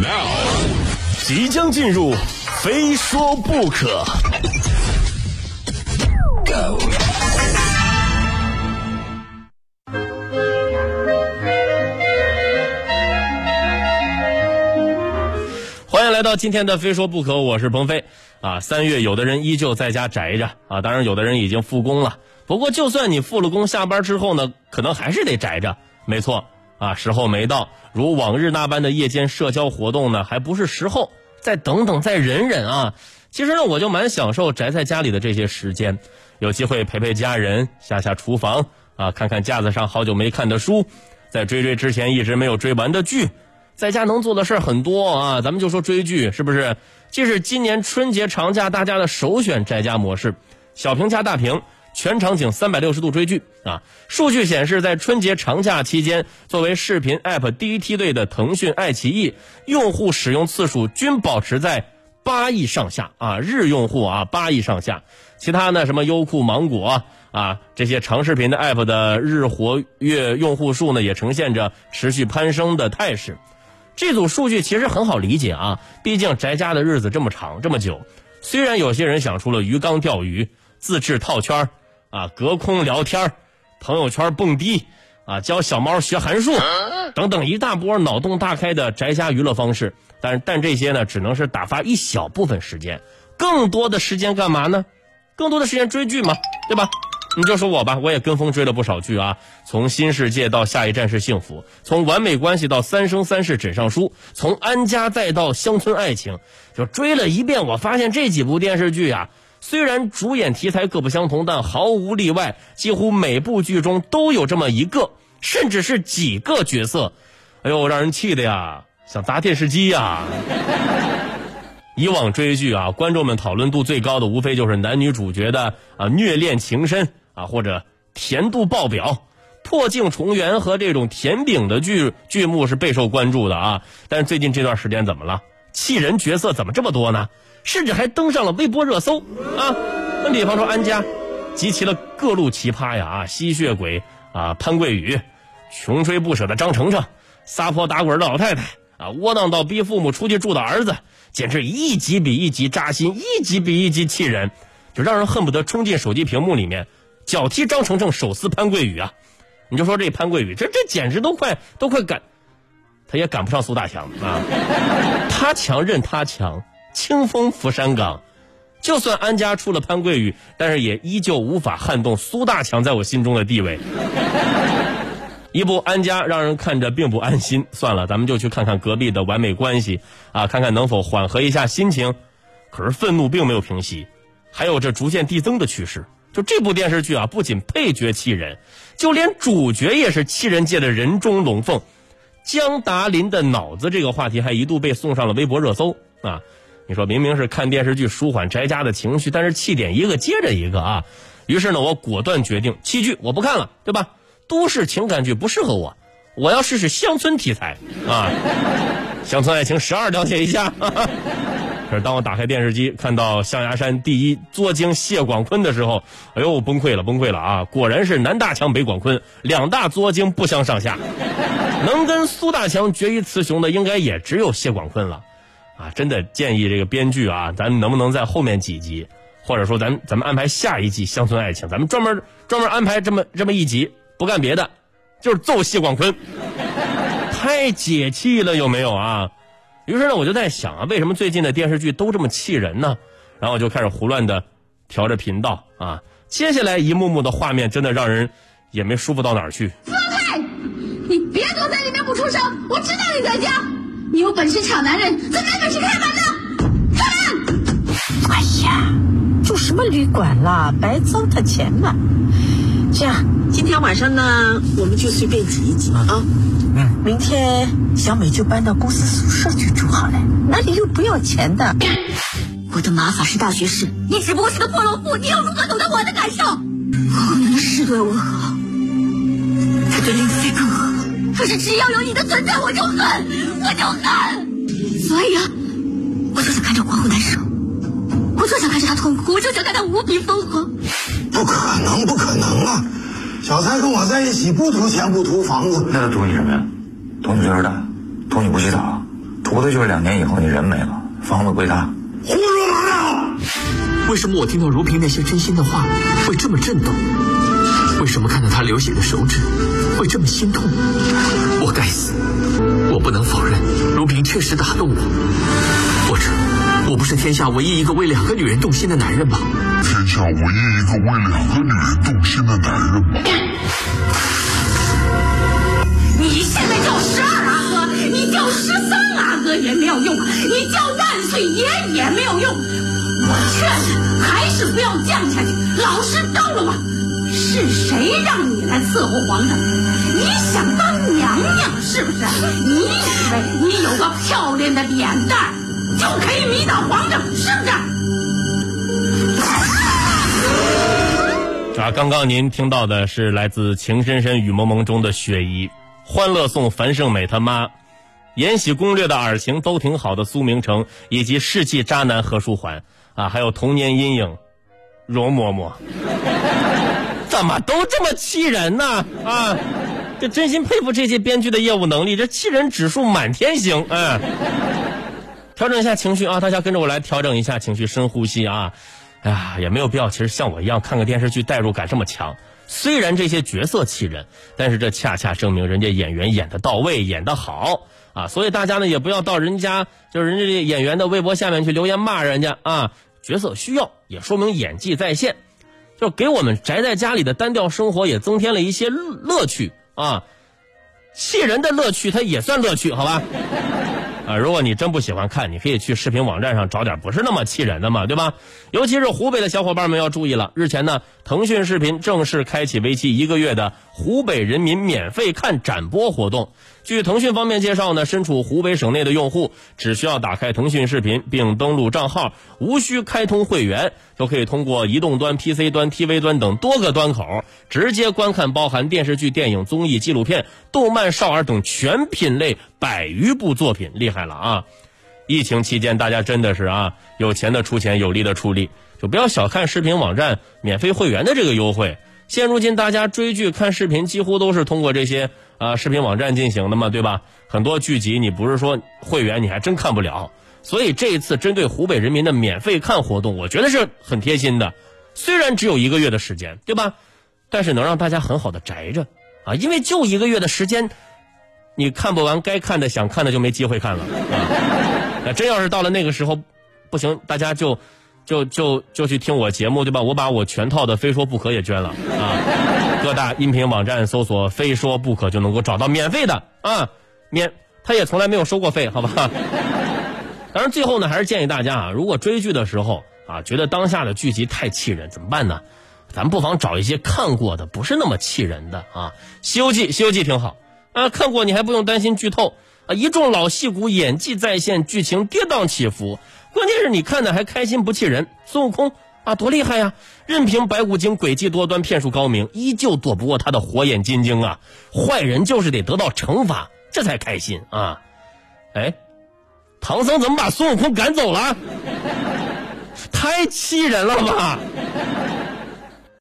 Now，即将进入，非说不可。Go。欢迎来到今天的非说不可，我是鹏飞啊。三月，有的人依旧在家宅着啊，当然有的人已经复工了。不过，就算你复了工，下班之后呢，可能还是得宅着。没错。啊，时候没到，如往日那般的夜间社交活动呢，还不是时候。再等等，再忍忍啊！其实呢，我就蛮享受宅在家里的这些时间，有机会陪陪家人，下下厨房啊，看看架子上好久没看的书，在追追之前一直没有追完的剧，在家能做的事儿很多啊。咱们就说追剧，是不是？这是今年春节长假大家的首选宅家模式，小屏加大屏。全场景三百六十度追剧啊！数据显示，在春节长假期间，作为视频 App 第一梯队的腾讯、爱奇艺用户使用次数均保持在八亿上下啊，日用户啊八亿上下。其他呢，什么优酷、芒果啊这些长视频的 App 的日活跃用户数呢，也呈现着持续攀升的态势。这组数据其实很好理解啊，毕竟宅家的日子这么长这么久，虽然有些人想出了鱼缸钓鱼、自制套圈儿。啊，隔空聊天朋友圈蹦迪，啊，教小猫学函数，等等一大波脑洞大开的宅家娱乐方式。但但这些呢，只能是打发一小部分时间，更多的时间干嘛呢？更多的时间追剧嘛，对吧？你就说我吧，我也跟风追了不少剧啊，从新世界到下一站是幸福，从完美关系到三生三世枕上书，从安家再到乡村爱情，就追了一遍。我发现这几部电视剧啊。虽然主演题材各不相同，但毫无例外，几乎每部剧中都有这么一个，甚至是几个角色。哎呦，让人气的呀，想砸电视机呀！以往追剧啊，观众们讨论度最高的，无非就是男女主角的啊虐恋情深啊，或者甜度爆表、破镜重圆和这种甜饼的剧剧目是备受关注的啊。但是最近这段时间怎么了？气人角色怎么这么多呢？甚至还登上了微博热搜啊！那比方说安家，集齐了各路奇葩呀啊，吸血鬼啊潘桂宇，穷追不舍的张程程，撒泼打滚的老太太啊，窝囊到逼父母出去住的儿子，简直一集比一集扎心，一集比一集气人，就让人恨不得冲进手机屏幕里面，脚踢张程程，手撕潘桂宇啊！你就说这潘桂宇，这这简直都快都快赶，他也赶不上苏大强啊！他强任他强。清风拂山岗，就算安家出了潘桂宇，但是也依旧无法撼动苏大强在我心中的地位。一部安家让人看着并不安心，算了，咱们就去看看隔壁的完美关系啊，看看能否缓和一下心情。可是愤怒并没有平息，还有着逐渐递增的趋势。就这部电视剧啊，不仅配角气人，就连主角也是气人界的人中龙凤。江达林的脑子这个话题还一度被送上了微博热搜啊。你说明明是看电视剧舒缓宅家的情绪，但是气点一个接着一个啊！于是呢，我果断决定弃剧，我不看了，对吧？都市情感剧不适合我，我要试试乡村题材啊！乡村爱情十二了解一下。可是当我打开电视机看到象牙山第一作精谢广坤的时候，哎呦，崩溃了，崩溃了啊！果然是南大强北广坤，两大作精不相上下，能跟苏大强决一雌雄的，应该也只有谢广坤了。啊，真的建议这个编剧啊，咱能不能在后面几集，或者说咱咱们安排下一季《乡村爱情》，咱们专门专门安排这么这么一集，不干别的，就是揍谢广坤，太解气了，有没有啊？于是呢，我就在想啊，为什么最近的电视剧都这么气人呢？然后我就开始胡乱的调着频道啊，接下来一幕幕的画面真的让人也没舒服到哪儿去。放开！你别躲在里面不出声，我知道你在家。你有本事抢男人，怎么没本事开门呢？开门！哎呀，住什么旅馆啦，白糟蹋钱了。这样，今天晚上呢，我们就随便挤一挤啊。嗯，明天小美就搬到公司宿舍去住好了，那里又不要钱的。我的马法是大学士，你只不过是个破落户，你又如何懂得我的感受？后面的是对我好，他对林飞更好。可是只要有你的存在，我就恨，我就恨。所以啊，我就想看着皇后难受，我就想看着她痛苦，我就想看她无比疯狂。不可能，不可能啊！小蔡跟我在一起，不图钱，不图房子，那他图你什么呀？图你岁数大，图你不洗澡，图的就是两年以后你人没了，房子归他。为什么我听到如萍那些真心的话会这么震动？为什么看到她流血的手指会这么心痛？我该死！我不能否认，如萍确实打动我。或者，我不是天下唯一一个为两个女人动心的男人吗？天下唯一一个为两个女人动心的男人吗？你现在叫十二阿哥，你叫十三阿哥也没有用，你叫万岁爷也没有用。我劝你还是不要犟下去，老实招了吧。是谁让你来伺候皇上？你想当娘娘是不是？你以为你有个漂亮的脸蛋就可以迷倒皇上是不是？啊，刚刚您听到的是来自《情深深雨蒙蒙》中的雪姨，《欢乐颂》樊胜美他妈，《延禧攻略》的尔晴都挺好的苏明成，以及世纪渣男何书桓啊，还有童年阴影容嬷嬷。怎么都这么气人呢？啊，这真心佩服这些编剧的业务能力，这气人指数满天星。嗯，调整一下情绪啊，大家跟着我来调整一下情绪，深呼吸啊。哎呀，也没有必要，其实像我一样看个电视剧，代入感这么强。虽然这些角色气人，但是这恰恰证明人家演员演的到位，演得好啊。所以大家呢也不要到人家就是人家这演员的微博下面去留言骂人家啊。角色需要，也说明演技在线。就给我们宅在家里的单调生活也增添了一些乐趣啊，气人的乐趣它也算乐趣，好吧？啊，如果你真不喜欢看，你可以去视频网站上找点不是那么气人的嘛，对吧？尤其是湖北的小伙伴们要注意了，日前呢，腾讯视频正式开启为期一个月的湖北人民免费看展播活动。据腾讯方面介绍呢，身处湖北省内的用户只需要打开腾讯视频并登录账号，无需开通会员，就可以通过移动端、PC 端、TV 端等多个端口，直接观看包含电视剧、电影、综艺、纪录片、动漫、少儿等全品类百余部作品，厉害了啊！疫情期间，大家真的是啊，有钱的出钱，有力的出力，就不要小看视频网站免费会员的这个优惠。现如今，大家追剧看视频几乎都是通过这些啊视频网站进行的嘛，对吧？很多剧集你不是说会员你还真看不了。所以这一次针对湖北人民的免费看活动，我觉得是很贴心的。虽然只有一个月的时间，对吧？但是能让大家很好的宅着啊，因为就一个月的时间，你看不完该看的想看的就没机会看了啊。那真要是到了那个时候，不行，大家就。就就就去听我节目对吧？我把我全套的《非说不可》也捐了啊！各大音频网站搜索“非说不可”就能够找到免费的啊，免他也从来没有收过费，好吧？当然最后呢，还是建议大家啊，如果追剧的时候啊，觉得当下的剧集太气人，怎么办呢？咱不妨找一些看过的，不是那么气人的啊，《西游记》《西游记》挺好啊，看过你还不用担心剧透啊，一众老戏骨演技在线，剧情跌宕起伏。关键是你看的还开心不气人，孙悟空啊多厉害呀！任凭白骨精诡计多端、骗术高明，依旧躲不过他的火眼金睛啊！坏人就是得得到惩罚，这才开心啊！哎，唐僧怎么把孙悟空赶走了？太气人了吧！